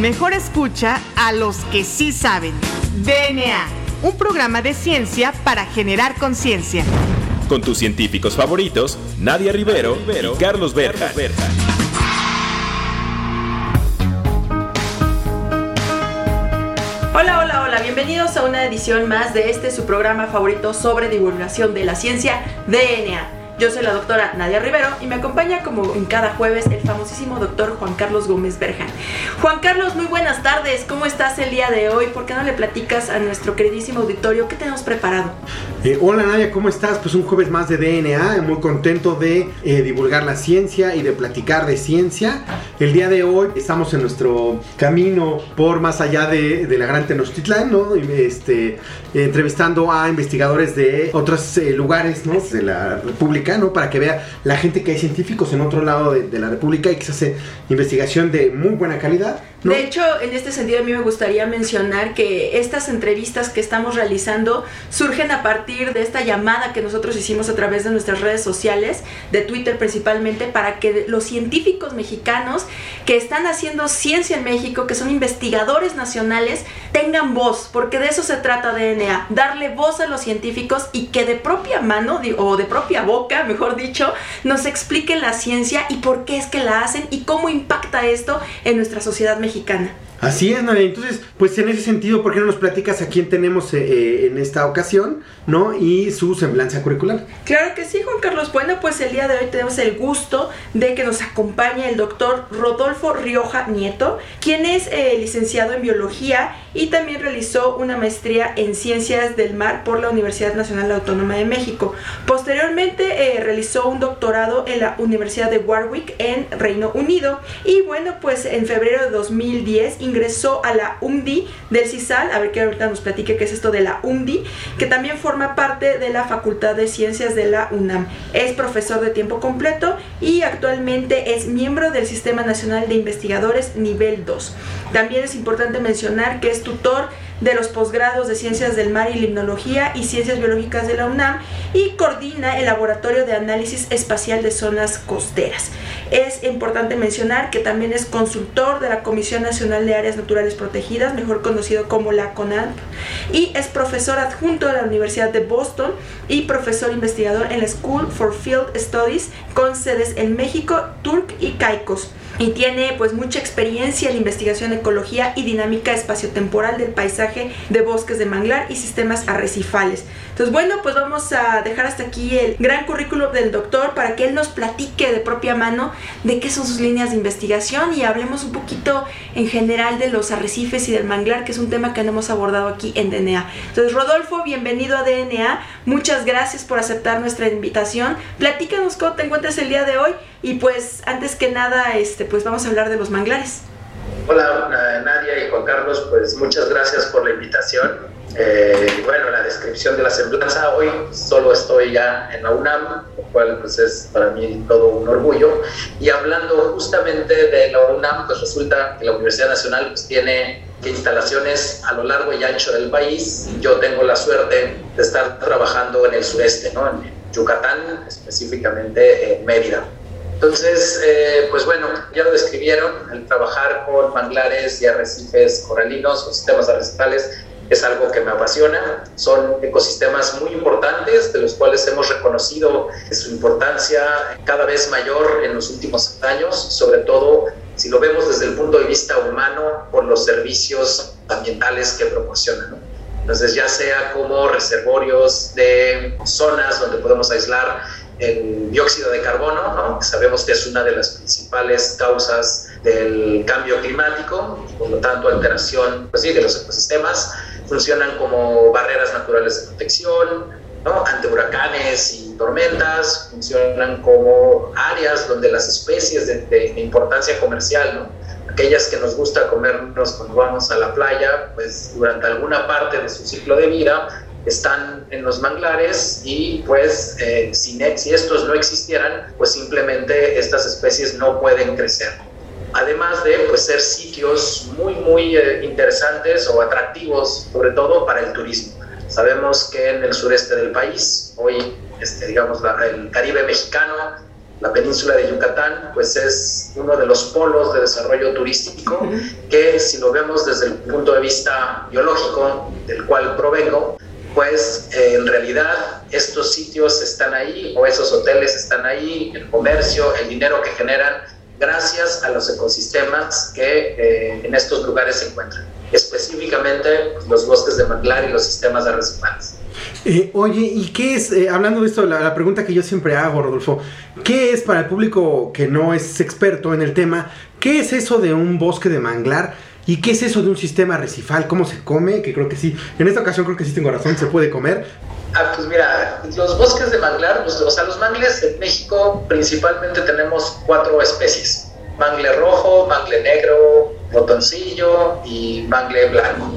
Mejor escucha a los que sí saben. DNA, un programa de ciencia para generar conciencia. Con tus científicos favoritos, Nadia Rivero, y Carlos Berja. Hola, hola, hola, bienvenidos a una edición más de este su programa favorito sobre divulgación de la ciencia DNA. Yo soy la doctora Nadia Rivero y me acompaña como en cada jueves el famosísimo doctor Juan Carlos Gómez Berjan. Juan Carlos, muy buenas tardes. ¿Cómo estás el día de hoy? ¿Por qué no le platicas a nuestro queridísimo auditorio qué tenemos preparado? Eh, hola Nadia, ¿cómo estás? Pues un jueves más de DNA, muy contento de eh, divulgar la ciencia y de platicar de ciencia. El día de hoy estamos en nuestro camino por más allá de, la Gran Tenochtitlán, ¿no? Este, entrevistando a investigadores de otros eh, lugares, ¿no? De la República, ¿no? Para que vea la gente que hay científicos en otro lado de, de la República y que se hace investigación de muy buena calidad, De hecho, en este sentido a mí me gustaría mencionar que estas entrevistas que estamos realizando surgen a partir de esta llamada que nosotros hicimos a través de nuestras redes sociales, de Twitter principalmente, para que los científicos mexicanos que están haciendo ciencia en México, que son investigadores nacionales, tengan voz, porque de eso se trata DNA, darle voz a los científicos y que de propia mano o de propia boca, mejor dicho, nos expliquen la ciencia y por qué es que la hacen y cómo impacta esto en nuestra sociedad mexicana mexicana. Así es, Nadia. Entonces, pues en ese sentido, ¿por qué no nos platicas a quién tenemos eh, eh, en esta ocasión, ¿no? Y su semblanza curricular. Claro que sí, Juan Carlos. Bueno, pues el día de hoy tenemos el gusto de que nos acompañe el doctor Rodolfo Rioja Nieto, quien es eh, licenciado en biología y también realizó una maestría en ciencias del mar por la Universidad Nacional Autónoma de México. Posteriormente realizó un doctorado en la Universidad de Warwick en Reino Unido y bueno, pues en febrero de 2010 ingresó a la UMDI del CISAL, a ver que ahorita nos platique qué es esto de la UMDI, que también forma parte de la Facultad de Ciencias de la UNAM. Es profesor de tiempo completo y actualmente es miembro del Sistema Nacional de Investigadores nivel 2. También es importante mencionar que es tutor de los posgrados de Ciencias del Mar y Limnología y Ciencias Biológicas de la UNAM y coordina el Laboratorio de Análisis Espacial de Zonas Costeras. Es importante mencionar que también es consultor de la Comisión Nacional de Áreas Naturales Protegidas, mejor conocido como la CONAP, y es profesor adjunto de la Universidad de Boston y profesor investigador en la School for Field Studies con sedes en México, Turk y Caicos y tiene pues mucha experiencia en la investigación ecología y dinámica espaciotemporal del paisaje de bosques de manglar y sistemas arrecifales. Entonces bueno, pues vamos a dejar hasta aquí el gran currículum del doctor para que él nos platique de propia mano de qué son sus líneas de investigación y hablemos un poquito en general de los arrecifes y del manglar, que es un tema que no hemos abordado aquí en DNA. Entonces Rodolfo, bienvenido a DNA, muchas gracias por aceptar nuestra invitación. Platícanos cómo te encuentras el día de hoy y pues antes que nada, este, pues vamos a hablar de los manglares. Hola eh, Nadia y Juan Carlos, pues muchas gracias por la invitación. Eh, bueno, la descripción de la semblanza, hoy solo estoy ya en la UNAM, lo cual pues es para mí todo un orgullo. Y hablando justamente de la UNAM, pues resulta que la Universidad Nacional pues tiene instalaciones a lo largo y ancho del país. Yo tengo la suerte de estar trabajando en el sureste, ¿no? en Yucatán, específicamente en Mérida. Entonces, eh, pues bueno, ya lo describieron, el trabajar con manglares y arrecifes coralinos o sistemas arrecifales es algo que me apasiona. Son ecosistemas muy importantes, de los cuales hemos reconocido su importancia cada vez mayor en los últimos años, sobre todo si lo vemos desde el punto de vista humano por los servicios ambientales que proporcionan. ¿no? Entonces, ya sea como reservorios de zonas donde podemos aislar el dióxido de carbono, ¿no? sabemos que es una de las principales causas del cambio climático, por lo tanto alteración pues sí, de los ecosistemas, funcionan como barreras naturales de protección, ¿no? ante huracanes y tormentas, funcionan como áreas donde las especies de, de, de importancia comercial, ¿no? aquellas que nos gusta comernos cuando vamos a la playa, pues durante alguna parte de su ciclo de vida están en los manglares y pues eh, si, si estos no existieran, pues simplemente estas especies no pueden crecer. Además de pues, ser sitios muy, muy eh, interesantes o atractivos, sobre todo para el turismo. Sabemos que en el sureste del país, hoy, este, digamos, el Caribe mexicano, la península de Yucatán, pues es uno de los polos de desarrollo turístico que si lo vemos desde el punto de vista biológico, del cual provengo, pues en realidad estos sitios están ahí o esos hoteles están ahí, el comercio, el dinero que generan, gracias a los ecosistemas que eh, en estos lugares se encuentran, específicamente pues, los bosques de manglar y los sistemas arrecifales. Eh, oye, ¿y qué es, eh, hablando de esto, la, pregunta que yo siempre hago, Rodolfo, ¿qué es para el público que no es experto en el tema, qué es eso de un bosque de manglar? ¿Y qué es eso de un sistema arrecifal? ¿Cómo se come? Que creo que sí, en esta ocasión creo que sí tengo razón, se puede comer. Ah, pues mira, los bosques de manglar, pues, o sea, los mangles en México principalmente tenemos cuatro especies. Mangle rojo, mangle negro, botoncillo y mangle blanco.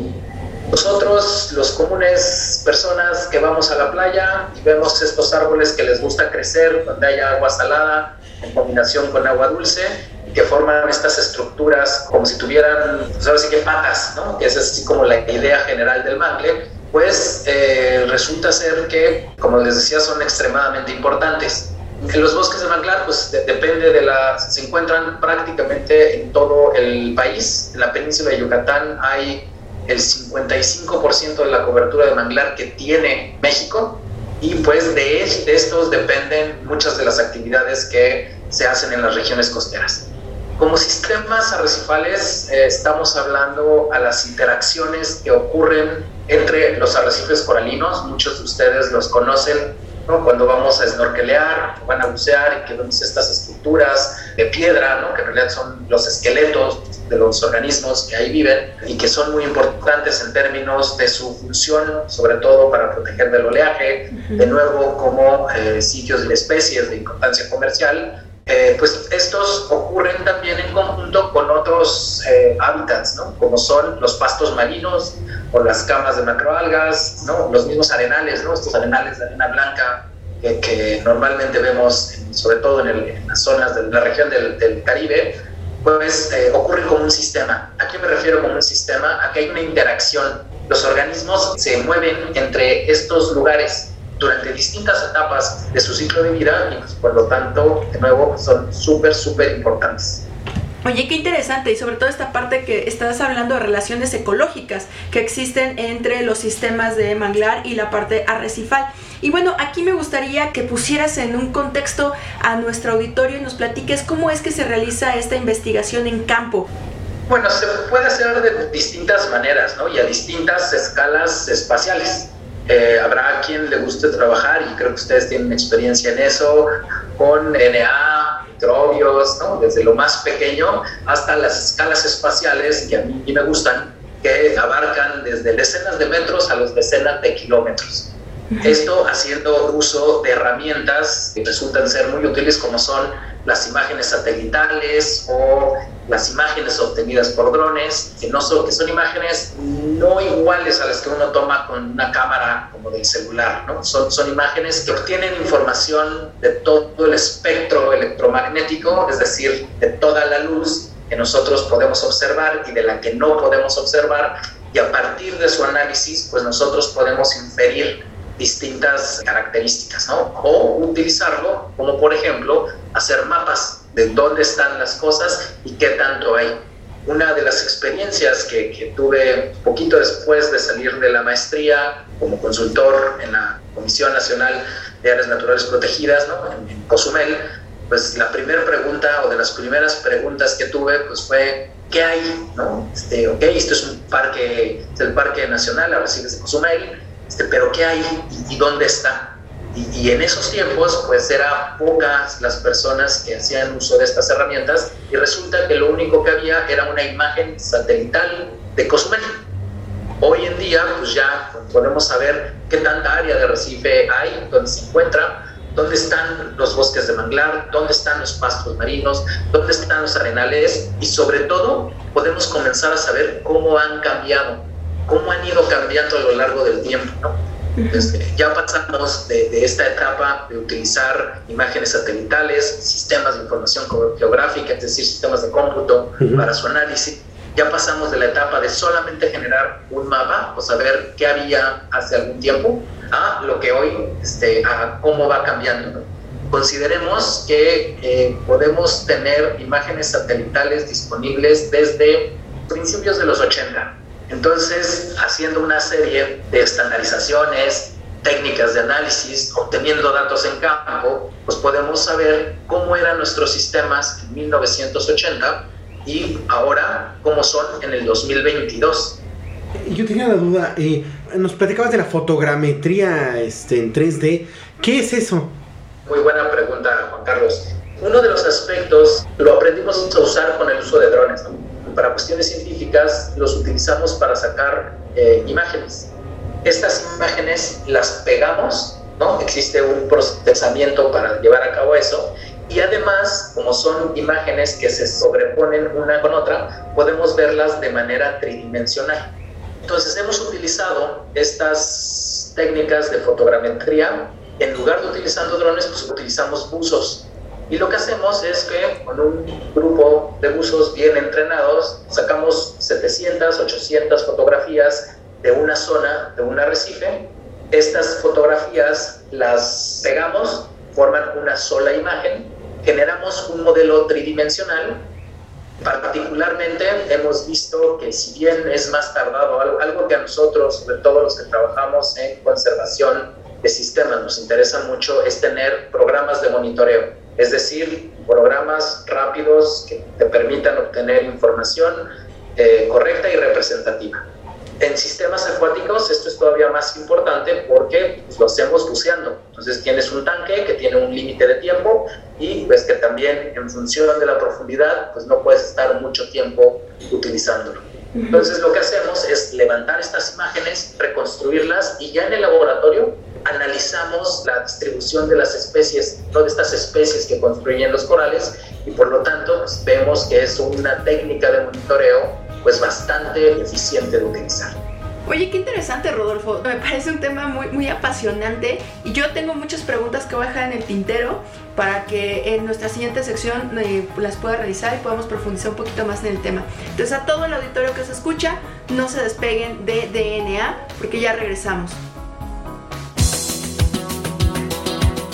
Nosotros, los comunes personas que vamos a la playa y vemos estos árboles que les gusta crecer donde haya agua salada en combinación con agua dulce, que forman estas estructuras como si tuvieran, pues ahora sí que patas, ¿no? Que es así como la idea general del mangle, pues eh, resulta ser que, como les decía, son extremadamente importantes. En los bosques de manglar, pues de, depende de la. se encuentran prácticamente en todo el país. En la península de Yucatán hay el 55% de la cobertura de manglar que tiene México y pues de, de estos dependen muchas de las actividades que se hacen en las regiones costeras. Como sistemas arrecifales eh, estamos hablando a las interacciones que ocurren entre los arrecifes coralinos, muchos de ustedes los conocen, ¿no? cuando vamos a snorkelear, van a bucear y que vemos estas estructuras de piedra, ¿no? que en realidad son los esqueletos de los organismos que ahí viven y que son muy importantes en términos de su función, sobre todo para proteger del oleaje, de nuevo como eh, sitios de especies de importancia comercial, eh, pues estos ocurren también en conjunto con otros eh, hábitats, ¿no? como son los pastos marinos o las camas de macroalgas, ¿no? los mismos arenales, ¿no? estos arenales de arena blanca que, normalmente vemos, sobre todo en, en, las zonas de la región del, Caribe, pues eh, ocurre como un sistema. ¿A qué me refiero como un sistema? A que hay una interacción. Los organismos se mueven entre estos lugares durante distintas etapas de su ciclo de vida y pues, por lo tanto, de nuevo, son súper, súper importantes. Oye, qué interesante y sobre todo esta parte que estás hablando de relaciones ecológicas que existen entre los sistemas de manglar y la parte arrecifal. Y bueno, aquí me gustaría que pusieras en un contexto a nuestro auditorio y nos platiques cómo es que se realiza esta investigación en campo. Bueno, se puede hacer de distintas maneras, ¿no? Y a distintas escalas espaciales. Eh, habrá quien le guste trabajar, y creo que ustedes tienen experiencia en eso, con NA, microbios, desde lo más pequeño hasta las escalas espaciales que a mí me gustan, que abarcan desde decenas de metros a los decenas de kilómetros. Esto haciendo uso de herramientas que resultan ser muy útiles como son las imágenes satelitales o las imágenes obtenidas por drones, que, no son, que son imágenes no iguales a las que uno toma con una cámara como del celular, ¿no? Son, son imágenes que obtienen información de todo el espectro electromagnético, es decir, de toda la luz que nosotros podemos observar y de la que no podemos observar, y a partir de su análisis, pues nosotros podemos inferir distintas características, ¿no? O utilizarlo como, por ejemplo, hacer mapas de dónde están las cosas y qué tanto hay. Una de las experiencias que, que tuve poquito después de salir de la maestría como consultor en la Comisión Nacional de Áreas Naturales Protegidas, ¿no? en, en Cozumel, pues la primera pregunta o de las primeras preguntas que tuve pues fue ¿qué hay? ¿no? Este, ok, esto es un parque, es el Parque Nacional Arrecifes de Cozumel, este, pero ¿qué hay y, y dónde está? Y, y, en esos tiempos, pues eran pocas las personas que hacían uso de estas herramientas y resulta que lo único que había era una imagen satelital de Cozumel. Hoy en día, pues ya podemos saber qué tanta área de arrecife hay, donde se encuentra, dónde están los bosques de manglar, dónde están los pastos marinos, dónde están los arenales y sobre todo podemos comenzar a saber cómo han cambiado, cómo han ido cambiando a lo largo del tiempo. ¿no? Este, ya pasamos de, esta etapa de utilizar imágenes satelitales, sistemas de información geográfica, es decir, sistemas de cómputo para su análisis. Ya pasamos de la etapa de solamente generar un mapa o saber qué había hace algún tiempo a lo que hoy, este, a cómo va cambiando. Consideremos que eh, podemos tener imágenes satelitales disponibles desde principios de los 80 entonces, haciendo una serie de estandarizaciones, técnicas de análisis, obteniendo datos en campo, pues podemos saber cómo eran nuestros sistemas en 1980 y ahora cómo son en el 2022. Yo tenía la duda, eh, nos platicabas de la fotogrametría este, en 3D. ¿Qué es eso? Muy buena pregunta, Juan Carlos. Uno de los aspectos lo aprendimos a usar con el uso de drones. ¿no? Para cuestiones científicas los utilizamos para sacar eh, imágenes. Estas imágenes las pegamos, ¿no? Existe un procesamiento para llevar a cabo eso. Y además, como son imágenes que se sobreponen una con otra, podemos verlas de manera tridimensional. Entonces hemos utilizado estas técnicas de fotogrametría. En lugar de utilizando drones, pues utilizamos buzos y lo que hacemos es que con un grupo de buzos bien entrenados sacamos 700, 800 fotografías de una zona, de un arrecife. Estas fotografías las pegamos, forman una sola imagen, generamos un modelo tridimensional. Particularmente hemos visto que si bien es más tardado, algo que a nosotros, sobre todo los que trabajamos en conservación de sistemas, nos interesa mucho es tener programas de monitoreo es decir, programas rápidos que te permitan obtener información eh, correcta y representativa. En sistemas acuáticos esto es todavía más importante porque pues, lo hacemos buceando. Entonces tienes un tanque que tiene un límite de tiempo y ves que también en función de la profundidad pues no puedes estar mucho tiempo utilizándolo. Entonces lo que hacemos es levantar estas imágenes, reconstruirlas y ya en el laboratorio analizamos la distribución de las especies, todas estas especies que construyen los corales y por lo tanto pues, vemos que es una técnica de monitoreo pues bastante eficiente de utilizar. Oye, qué interesante, Rodolfo. Me parece un tema muy, muy apasionante y yo tengo muchas preguntas que voy a dejar en el tintero para que en nuestra siguiente sección eh, las pueda realizar y podamos profundizar un poquito más en el tema. Entonces, a todo el auditorio que se escucha, no se despeguen de DNA porque ya regresamos.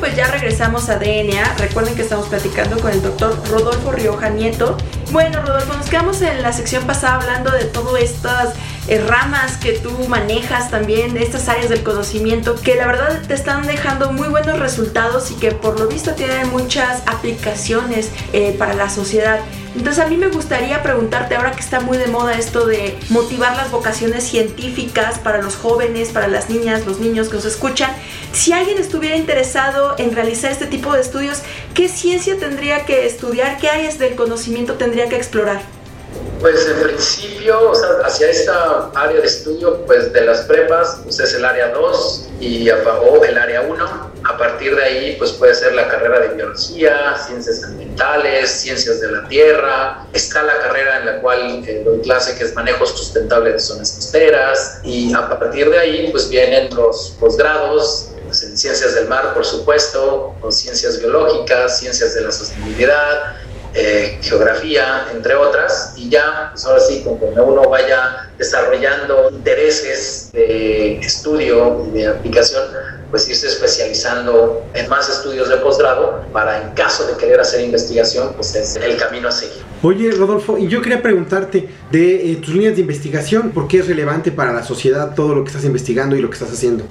Pues ya regresamos a DNA. Recuerden que estamos platicando con el doctor Rodolfo Rioja Nieto. Bueno, Rodolfo, nos quedamos en la sección pasada hablando de todas estas ramas que tú manejas también, estas áreas del conocimiento, que la verdad te están dejando muy buenos resultados y que por lo visto tienen muchas aplicaciones eh, para la sociedad. Entonces a mí me gustaría preguntarte, ahora que está muy de moda esto de motivar las vocaciones científicas para los jóvenes, para las niñas, los niños que nos escuchan, si alguien estuviera interesado en realizar este tipo de estudios, ¿qué ciencia tendría que estudiar? ¿Qué áreas del conocimiento tendría que explorar? Pues en principio, o sea, hacia esta área de estudio, pues de las prepas, pues es el área 2 y o el área 1. A partir de ahí, pues puede ser la carrera de biología, ciencias ambientales, ciencias de la tierra. Está la carrera en la cual eh, doy clase que es manejo sustentable de zonas costeras. Y a partir de ahí, pues vienen los posgrados pues, en ciencias del mar, por supuesto, con ciencias biológicas, ciencias de la sostenibilidad, eh, geografía, entre otras, y ya, pues ahora sí, conforme uno vaya desarrollando intereses de estudio y de aplicación, pues irse especializando en más estudios de posgrado para en caso de querer hacer investigación, pues es el camino a seguir. Oye, Rodolfo, y yo quería preguntarte de eh, tus líneas de investigación, ¿por qué es relevante para la sociedad todo lo que estás investigando y lo que estás haciendo?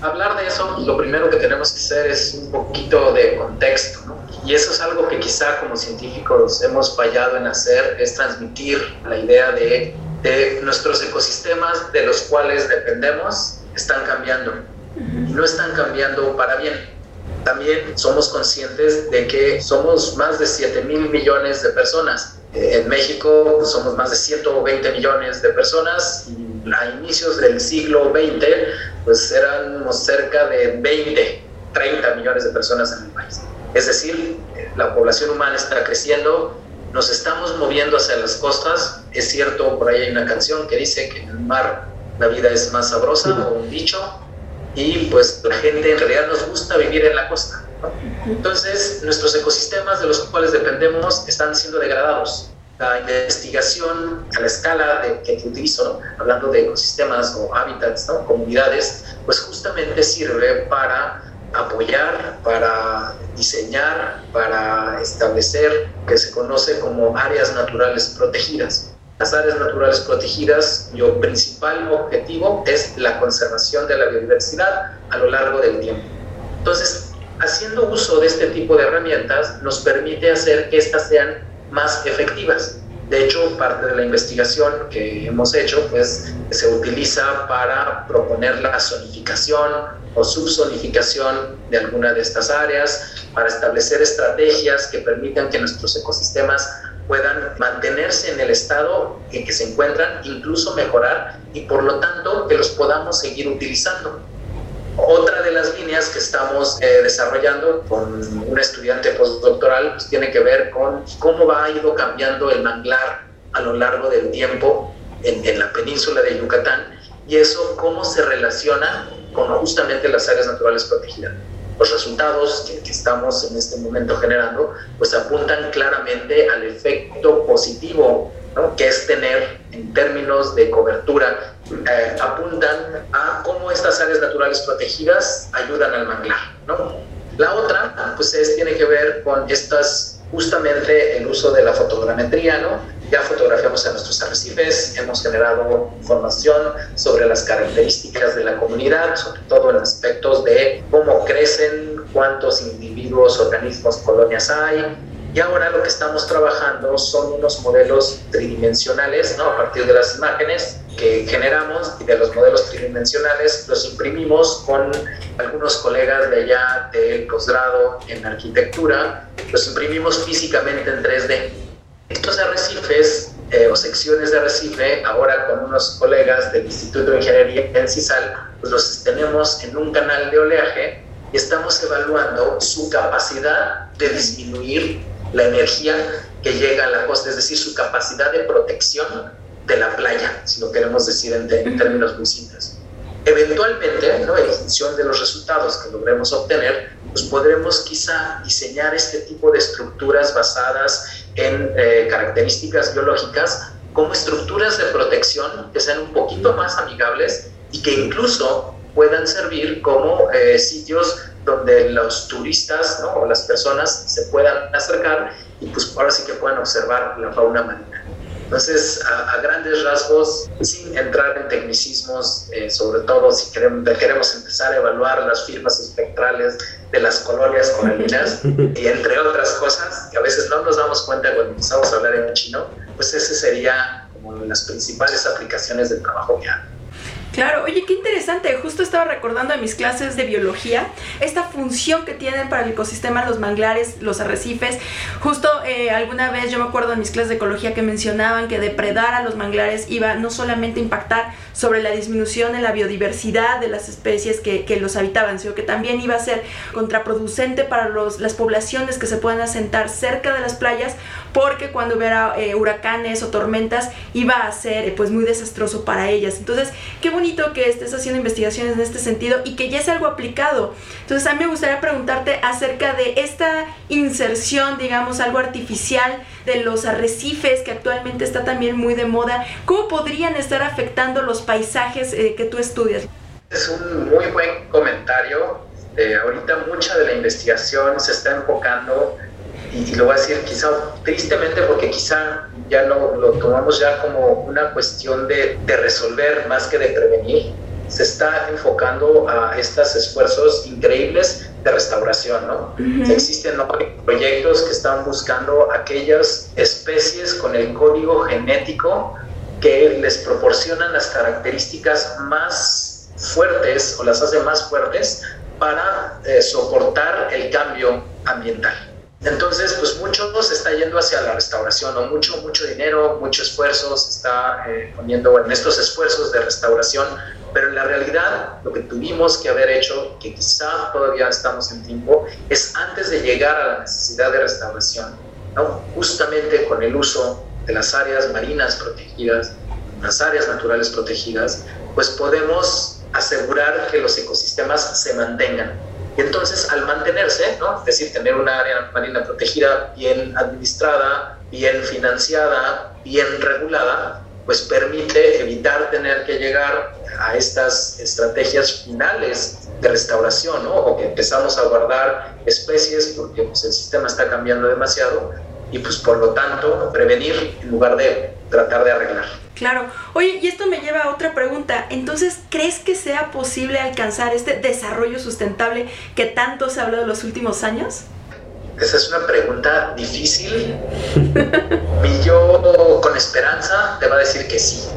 Hablar de eso, lo primero que tenemos que hacer es un poquito de contexto, ¿no? Y eso es algo que quizá como científicos hemos fallado en hacer, es transmitir la idea de de nuestros ecosistemas de los cuales dependemos están cambiando. Y no están cambiando para bien. También somos conscientes de que somos más de 7 mil millones de personas. En México somos más de 120 millones de personas. A inicios del siglo XX, pues éramos cerca de 20, 30 millones de personas en el país. Es decir, la población humana está creciendo, nos estamos moviendo hacia las costas. Es cierto, por ahí hay una canción que dice que en el mar la vida es más sabrosa, o un dicho, y pues la gente en realidad nos gusta vivir en la costa. Entonces, nuestros ecosistemas de los cuales dependemos están siendo degradados. La investigación a la escala de, que utilizo, hablando de ecosistemas o hábitats, comunidades, pues justamente sirve para apoyar, para diseñar, para establecer que se conoce como áreas naturales protegidas. Las áreas naturales protegidas, su principal objetivo es la conservación de la biodiversidad a lo largo del tiempo. Entonces, haciendo uso de este tipo de herramientas nos permite hacer que éstas sean más efectivas. De hecho, parte de la investigación que hemos hecho, pues se utiliza para proponer la zonificación o subzonificación de alguna de estas áreas, para establecer estrategias que permitan que nuestros ecosistemas puedan mantenerse en el estado en que se encuentran, incluso mejorar y por lo tanto que los podamos seguir utilizando. Otra de las líneas que estamos eh, desarrollando con un estudiante postdoctoral pues, tiene que ver con cómo va a ido cambiando el manglar a lo largo del tiempo en, en la península de Yucatán y eso cómo se relaciona con justamente las áreas naturales protegidas. Los resultados que, que, estamos en este momento generando pues apuntan claramente al efecto positivo ¿no? que es tener en términos de cobertura eh, apuntan a cómo estas áreas naturales protegidas ayudan al manglar. ¿no? La otra, pues es, tiene que ver con estas, justamente el uso de la fotogrametría, ¿no? Ya fotografiamos a nuestros arrecifes, hemos generado información sobre las características de la comunidad, sobre todo en aspectos de cómo crecen, cuántos individuos, organismos, colonias hay, y ahora lo que estamos trabajando son unos modelos tridimensionales, ¿no? A partir de las imágenes que generamos y de los modelos tridimensionales los imprimimos con algunos colegas de allá del posgrado en arquitectura, los imprimimos físicamente en 3D. Estos arrecifes eh, o secciones de arrecife, ahora con unos colegas del Instituto de Ingeniería en CISAL, pues los tenemos en un canal de oleaje y estamos evaluando su capacidad de disminuir la energía que llega a la costa, es decir, su capacidad de protección de la playa, si lo queremos decir en, términos muy simples. Eventualmente, ¿no? en función de los resultados que logremos obtener, pues podremos quizá diseñar este tipo de estructuras basadas en eh, características biológicas como estructuras de protección que sean un poquito más amigables y que incluso puedan servir como eh, sitios donde los turistas ¿no? o las personas se puedan acercar y pues ahora sí que puedan observar la fauna marina. Entonces, a, grandes rasgos, sin entrar en tecnicismos, eh, sobre todo si queremos, queremos empezar a evaluar las firmas espectrales de las colonias coralinas y entre otras cosas que a veces no nos damos cuenta cuando empezamos a hablar en chino, pues ese sería como las principales aplicaciones del trabajo que hago. Claro, oye, qué interesante. Justo estaba recordando en mis clases de biología esta función que tienen para el ecosistema los manglares, los arrecifes. Justo eh, alguna vez yo me acuerdo en mis clases de ecología que mencionaban que depredar a los manglares iba no solamente a impactar sobre la disminución en la biodiversidad de las especies que, que los habitaban, sino que también iba a ser contraproducente para los, las poblaciones que se puedan asentar cerca de las playas porque cuando hubiera eh, huracanes o tormentas iba a ser eh, pues muy desastroso para ellas. Entonces, qué bonito que estés haciendo investigaciones en este sentido y que ya es algo aplicado. Entonces, a mí me gustaría preguntarte acerca de esta inserción, digamos, algo artificial de los arrecifes que actualmente está también muy de moda. ¿Cómo podrían estar afectando los paisajes eh, que tú estudias? Es un muy buen comentario. ahorita mucha de la investigación se está enfocando y, lo voy a decir quizá tristemente porque quizá ya lo, lo tomamos ya como una cuestión de, de, resolver más que de prevenir, se está enfocando a estos esfuerzos increíbles de restauración, ¿no? Existen proyectos que están buscando aquellas especies con el código genético que les proporcionan las características más fuertes o las hacen más fuertes para eh, soportar el cambio ambiental. Entonces, pues mucho se está yendo hacia la restauración, o mucho, mucho dinero, mucho esfuerzo se está eh, poniendo en estos esfuerzos de restauración, pero en la realidad lo que tuvimos que haber hecho, que quizá todavía estamos en tiempo, es antes de llegar a la necesidad de restauración, ¿no? justamente con el uso de las áreas marinas protegidas, las áreas naturales protegidas, pues podemos asegurar que los ecosistemas se mantengan entonces, al mantenerse, es decir, tener una área marina protegida bien administrada, bien financiada, bien regulada, pues permite evitar tener que llegar a estas estrategias finales de restauración, ¿no? o que empezamos a guardar especies porque pues, el sistema está cambiando demasiado y pues por lo tanto prevenir en lugar de tratar de arreglar. Claro. Oye, y esto me lleva a otra pregunta. Entonces, ¿crees que sea posible alcanzar este desarrollo sustentable que tanto se ha hablado en los últimos años? Esa es una pregunta difícil. y yo con esperanza te va a decir que sí.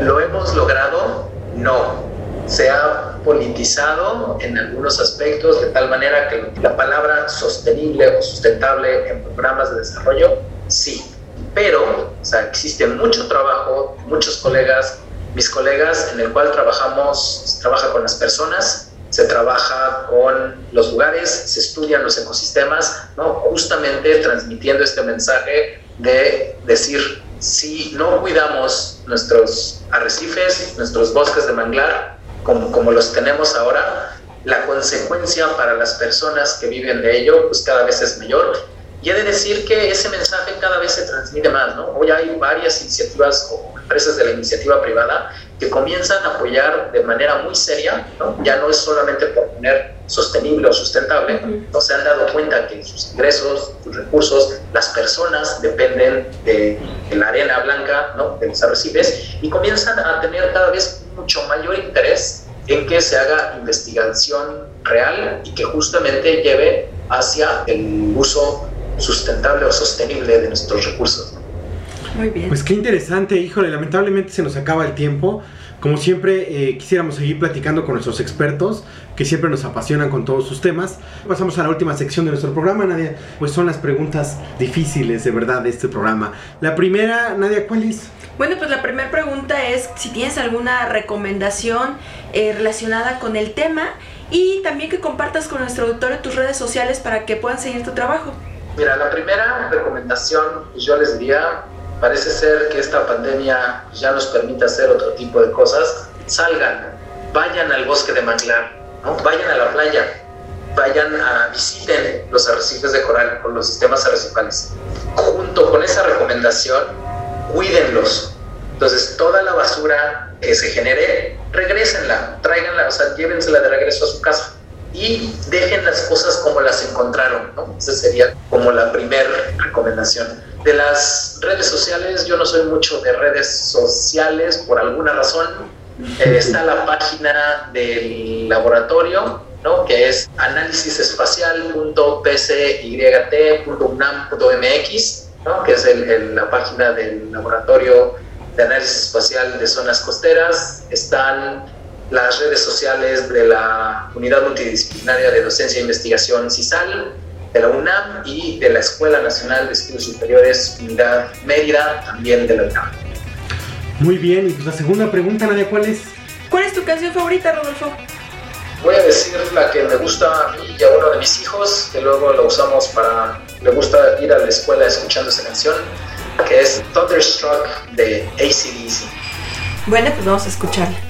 ¿Lo hemos logrado? No. Se ha politizado en algunos aspectos de tal manera que la palabra sostenible o sustentable en programas de desarrollo, sí pero o sea, existe mucho trabajo, muchos colegas, mis colegas en el cual trabajamos, se trabaja con las personas, se trabaja con los lugares, se estudian los ecosistemas, ¿no? justamente transmitiendo este mensaje de decir, si no cuidamos nuestros arrecifes, nuestros bosques de manglar, como, como los tenemos ahora, la consecuencia para las personas que viven de ello, pues cada vez es mayor y he de decir que ese mensaje cada vez se transmite más, ¿no? Hoy hay varias iniciativas o empresas de la iniciativa privada que comienzan a apoyar de manera muy seria, ¿no? Ya no es solamente por poner sostenible o sustentable, no se han dado cuenta que sus ingresos, sus recursos, las personas dependen de, la arena blanca, ¿no? De los arrecifes y comienzan a tener cada vez mucho mayor interés en que se haga investigación real y que justamente lleve hacia el uso sustentable o sostenible de nuestros recursos. Muy bien. Pues qué interesante, híjole, lamentablemente se nos acaba el tiempo. Como siempre, eh, quisiéramos seguir platicando con nuestros expertos, que siempre nos apasionan con todos sus temas. Pasamos a la última sección de nuestro programa, Nadia. Pues son las preguntas difíciles, de verdad, de este programa. La primera, Nadia, ¿cuál es? Bueno, pues la primera pregunta es si tienes alguna recomendación eh, relacionada con el tema y también que compartas con nuestro auditorio tus redes sociales para que puedan seguir tu trabajo. Mira, la primera recomendación, pues yo les diría, parece ser que esta pandemia ya nos permite hacer otro tipo de cosas. Salgan, vayan al bosque de manglar, ¿no? vayan a la playa, vayan a visiten los arrecifes de coral con los sistemas arrecifales. Junto con esa recomendación, cuídenlos. Entonces, toda la basura que se genere, regrésenla, tráiganla, o sea, llévensela de regreso a su casa y dejen las cosas como las encontraron, ¿no? Esa sería como la primera recomendación. De las redes sociales, yo no soy mucho de redes sociales por alguna razón. Eh, está la página del laboratorio, ¿no? que es análisisespacial.pcyt.unam.mx, ¿no? que es la página del laboratorio de análisis espacial de zonas costeras. Están las redes sociales de la Unidad Multidisciplinaria de Docencia e Investigación CISAL, de la UNAM y de la Escuela Nacional de Estudios Superiores Unidad Mérida, también de la UNAM. Muy bien, y pues la segunda pregunta, Nadia, ¿cuál es? ¿Cuál es tu canción favorita, Rodolfo? Voy a decir la que me gusta a mí y a uno de mis hijos, que luego lo usamos para, le gusta ir a la escuela escuchando esa canción, que es Thunderstruck de ACDC. Bueno, pues vamos a escucharla.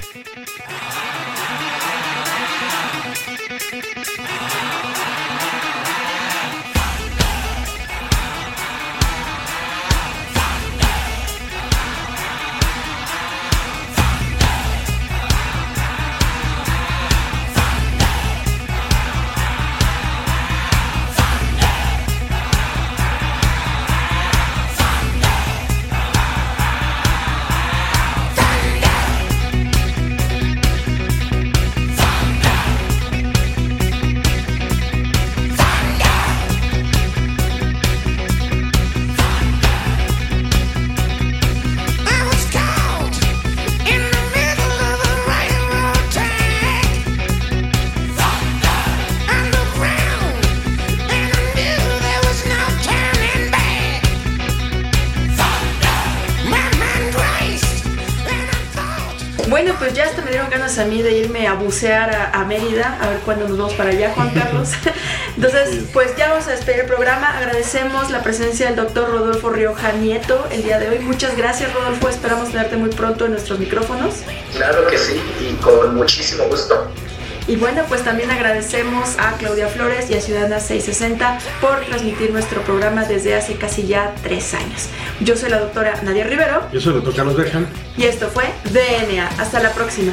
A mí de irme a bucear a, a Mérida, a ver cuándo nos vamos para allá, Juan Carlos. Entonces, pues ya vamos a despedir el programa. Agradecemos la presencia del doctor Rodolfo Rioja Nieto el día de hoy. Muchas gracias, Rodolfo. Esperamos tenerte muy pronto en nuestros micrófonos. Claro que sí, y con muchísimo gusto. Y bueno, pues también agradecemos a Claudia Flores y a Ciudadana 660 por transmitir nuestro programa desde hace casi ya tres años. Yo soy la doctora Nadia Rivero. Yo soy el doctor Carlos Berjan. Y esto fue DNA. Hasta la próxima.